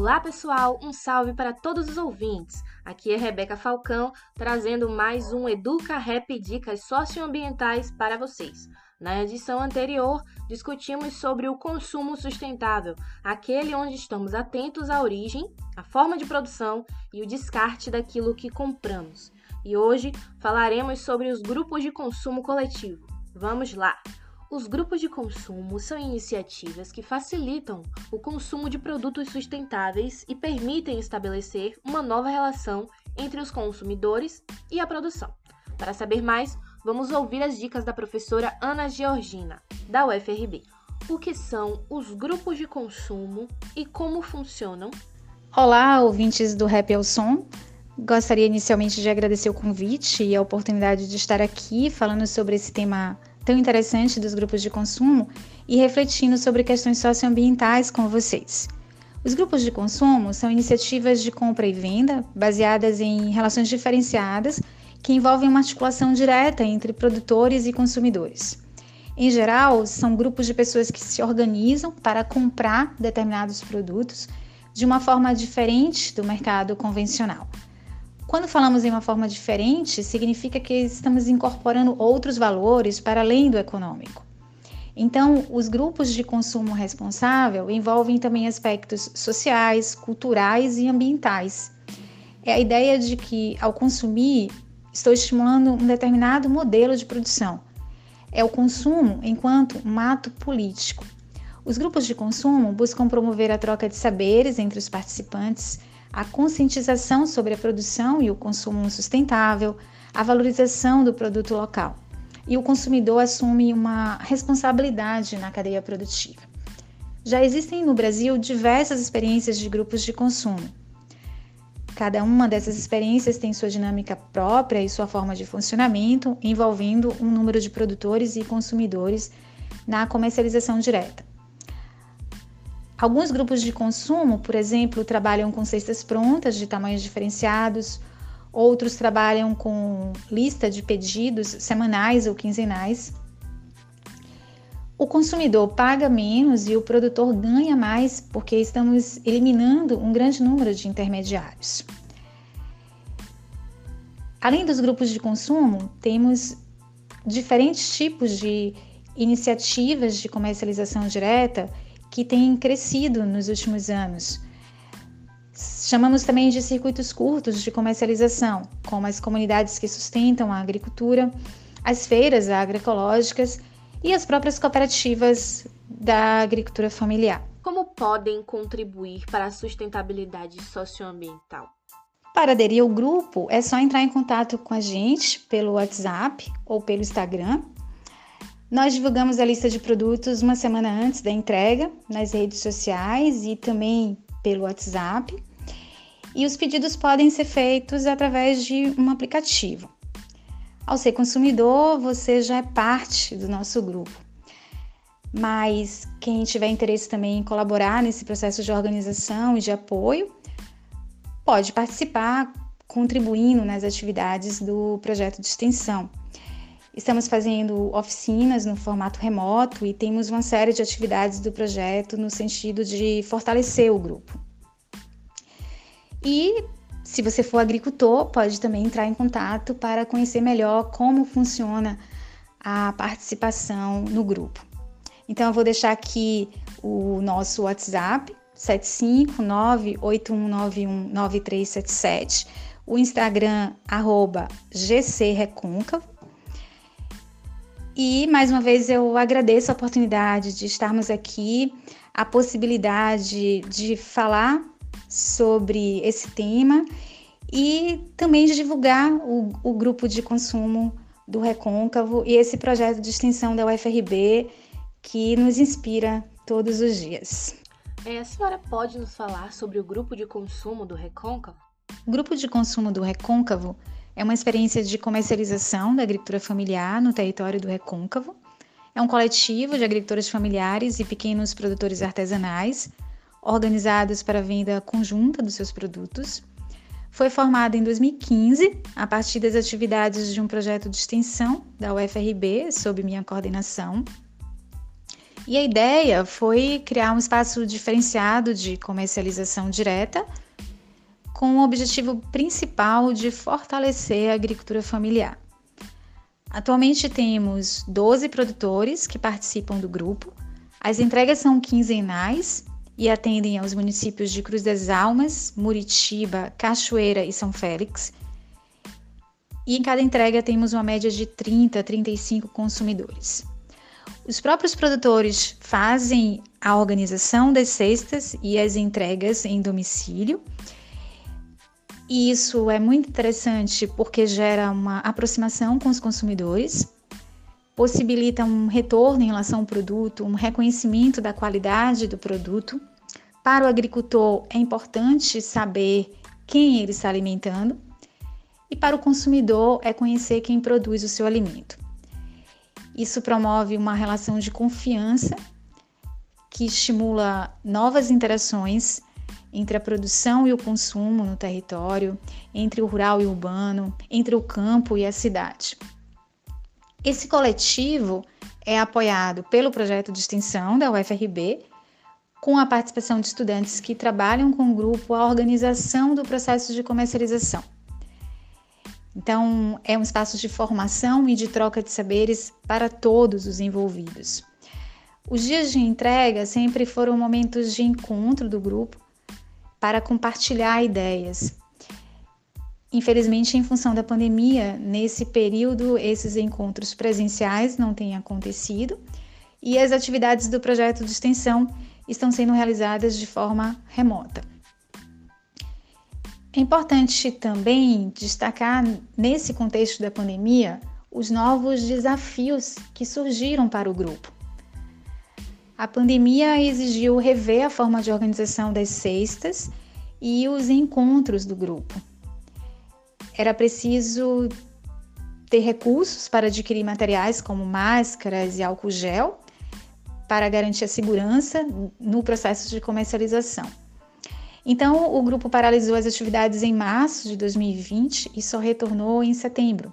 Olá, pessoal! Um salve para todos os ouvintes. Aqui é Rebeca Falcão trazendo mais um Educa Rap Dicas Socioambientais para vocês. Na edição anterior, discutimos sobre o consumo sustentável, aquele onde estamos atentos à origem, à forma de produção e o descarte daquilo que compramos. E hoje falaremos sobre os grupos de consumo coletivo. Vamos lá! Os grupos de consumo são iniciativas que facilitam o consumo de produtos sustentáveis e permitem estabelecer uma nova relação entre os consumidores e a produção. Para saber mais, vamos ouvir as dicas da professora Ana Georgina, da UFRB. O que são os grupos de consumo e como funcionam? Olá, ouvintes do Rap ao Som. Gostaria inicialmente de agradecer o convite e a oportunidade de estar aqui falando sobre esse tema tão interessante dos grupos de consumo e refletindo sobre questões socioambientais com vocês. Os grupos de consumo são iniciativas de compra e venda baseadas em relações diferenciadas que envolvem uma articulação direta entre produtores e consumidores. Em geral, são grupos de pessoas que se organizam para comprar determinados produtos de uma forma diferente do mercado convencional. Quando falamos em uma forma diferente, significa que estamos incorporando outros valores para além do econômico. Então, os grupos de consumo responsável envolvem também aspectos sociais, culturais e ambientais. É a ideia de que, ao consumir, estou estimulando um determinado modelo de produção. É o consumo enquanto um ato político. Os grupos de consumo buscam promover a troca de saberes entre os participantes a conscientização sobre a produção e o consumo sustentável, a valorização do produto local. E o consumidor assume uma responsabilidade na cadeia produtiva. Já existem no Brasil diversas experiências de grupos de consumo. Cada uma dessas experiências tem sua dinâmica própria e sua forma de funcionamento, envolvendo um número de produtores e consumidores na comercialização direta. Alguns grupos de consumo, por exemplo, trabalham com cestas prontas de tamanhos diferenciados, outros trabalham com lista de pedidos semanais ou quinzenais. O consumidor paga menos e o produtor ganha mais porque estamos eliminando um grande número de intermediários. Além dos grupos de consumo, temos diferentes tipos de iniciativas de comercialização direta que tem crescido nos últimos anos. Chamamos também de circuitos curtos de comercialização, como as comunidades que sustentam a agricultura, as feiras agroecológicas e as próprias cooperativas da agricultura familiar. Como podem contribuir para a sustentabilidade socioambiental? Para aderir ao grupo, é só entrar em contato com a gente pelo WhatsApp ou pelo Instagram nós divulgamos a lista de produtos uma semana antes da entrega nas redes sociais e também pelo WhatsApp. E os pedidos podem ser feitos através de um aplicativo. Ao ser consumidor, você já é parte do nosso grupo. Mas quem tiver interesse também em colaborar nesse processo de organização e de apoio, pode participar contribuindo nas atividades do projeto de extensão. Estamos fazendo oficinas no formato remoto e temos uma série de atividades do projeto no sentido de fortalecer o grupo. E se você for agricultor, pode também entrar em contato para conhecer melhor como funciona a participação no grupo. Então eu vou deixar aqui o nosso WhatsApp 75981919377, o Instagram arroba gcrecôncavo e mais uma vez eu agradeço a oportunidade de estarmos aqui, a possibilidade de falar sobre esse tema e também de divulgar o, o grupo de consumo do Recôncavo e esse projeto de extensão da UFRB que nos inspira todos os dias. É, a senhora pode nos falar sobre o grupo de consumo do Recôncavo? O grupo de consumo do Recôncavo é uma experiência de comercialização da agricultura familiar no território do Recôncavo. É um coletivo de agricultores familiares e pequenos produtores artesanais, organizados para a venda conjunta dos seus produtos. Foi formado em 2015 a partir das atividades de um projeto de extensão da UFRB, sob minha coordenação. E a ideia foi criar um espaço diferenciado de comercialização direta, com o objetivo principal de fortalecer a agricultura familiar. Atualmente temos 12 produtores que participam do grupo. As entregas são quinzenais e atendem aos municípios de Cruz das Almas, Muritiba, Cachoeira e São Félix. E em cada entrega temos uma média de 30 a 35 consumidores. Os próprios produtores fazem a organização das cestas e as entregas em domicílio e isso é muito interessante porque gera uma aproximação com os consumidores, possibilita um retorno em relação ao produto, um reconhecimento da qualidade do produto. Para o agricultor é importante saber quem ele está alimentando, e para o consumidor é conhecer quem produz o seu alimento. Isso promove uma relação de confiança que estimula novas interações entre a produção e o consumo no território, entre o rural e o urbano, entre o campo e a cidade. Esse coletivo é apoiado pelo projeto de extensão da UFRB, com a participação de estudantes que trabalham com o grupo a organização do processo de comercialização. Então, é um espaço de formação e de troca de saberes para todos os envolvidos. Os dias de entrega sempre foram momentos de encontro do grupo, para compartilhar ideias. Infelizmente, em função da pandemia, nesse período, esses encontros presenciais não têm acontecido e as atividades do projeto de extensão estão sendo realizadas de forma remota. É importante também destacar, nesse contexto da pandemia, os novos desafios que surgiram para o grupo. A pandemia exigiu rever a forma de organização das cestas e os encontros do grupo. Era preciso ter recursos para adquirir materiais como máscaras e álcool gel para garantir a segurança no processo de comercialização. Então, o grupo paralisou as atividades em março de 2020 e só retornou em setembro.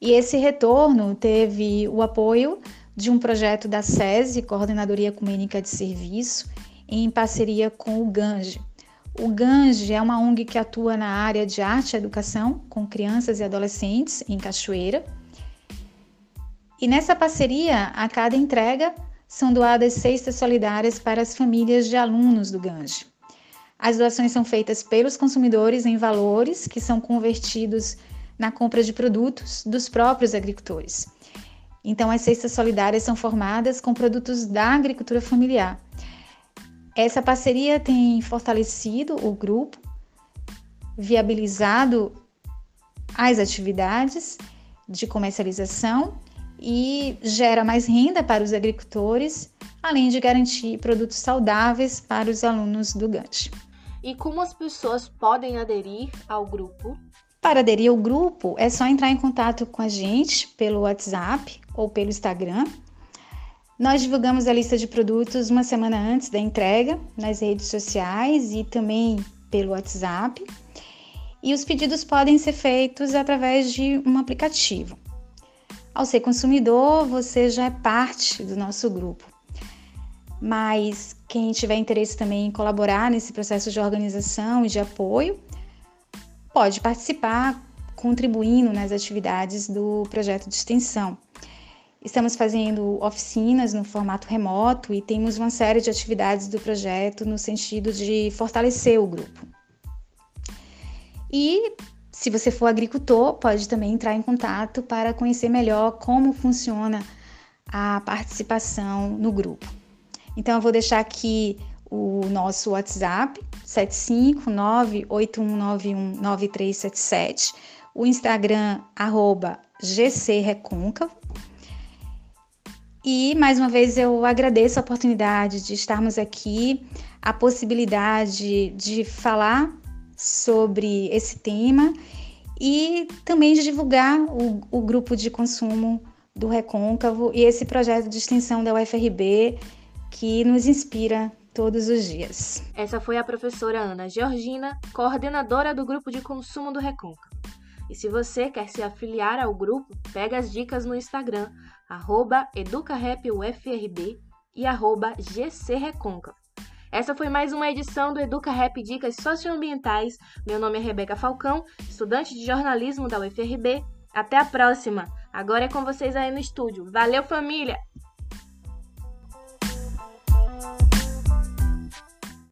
E esse retorno teve o apoio de um projeto da SESI, Coordenadoria Ecumênica de Serviço, em parceria com o GANGE. O GANGE é uma ONG que atua na área de arte e educação com crianças e adolescentes em Cachoeira. E nessa parceria, a cada entrega, são doadas cestas solidárias para as famílias de alunos do GANGE. As doações são feitas pelos consumidores em valores que são convertidos na compra de produtos dos próprios agricultores. Então, as cestas solidárias são formadas com produtos da agricultura familiar. Essa parceria tem fortalecido o grupo, viabilizado as atividades de comercialização e gera mais renda para os agricultores, além de garantir produtos saudáveis para os alunos do GANT. E como as pessoas podem aderir ao grupo? Para aderir ao grupo, é só entrar em contato com a gente pelo WhatsApp ou pelo Instagram. Nós divulgamos a lista de produtos uma semana antes da entrega nas redes sociais e também pelo WhatsApp. E os pedidos podem ser feitos através de um aplicativo. Ao ser consumidor, você já é parte do nosso grupo. Mas quem tiver interesse também em colaborar nesse processo de organização e de apoio, pode participar contribuindo nas atividades do projeto de extensão. Estamos fazendo oficinas no formato remoto e temos uma série de atividades do projeto no sentido de fortalecer o grupo. E se você for agricultor, pode também entrar em contato para conhecer melhor como funciona a participação no grupo. Então eu vou deixar aqui o nosso WhatsApp 75981919377, o Instagram arroba gcrecôncavo. E mais uma vez eu agradeço a oportunidade de estarmos aqui, a possibilidade de falar sobre esse tema e também de divulgar o, o grupo de consumo do Recôncavo e esse projeto de extensão da UFRB que nos inspira todos os dias. Essa foi a professora Ana Georgina, coordenadora do grupo de consumo do Recôncavo. E se você quer se afiliar ao grupo, pega as dicas no Instagram, arroba educarepufrb e arroba gcrecôncavo. Essa foi mais uma edição do Educa Rap Dicas Socioambientais. Meu nome é Rebeca Falcão, estudante de jornalismo da UFRB. Até a próxima! Agora é com vocês aí no estúdio. Valeu, família!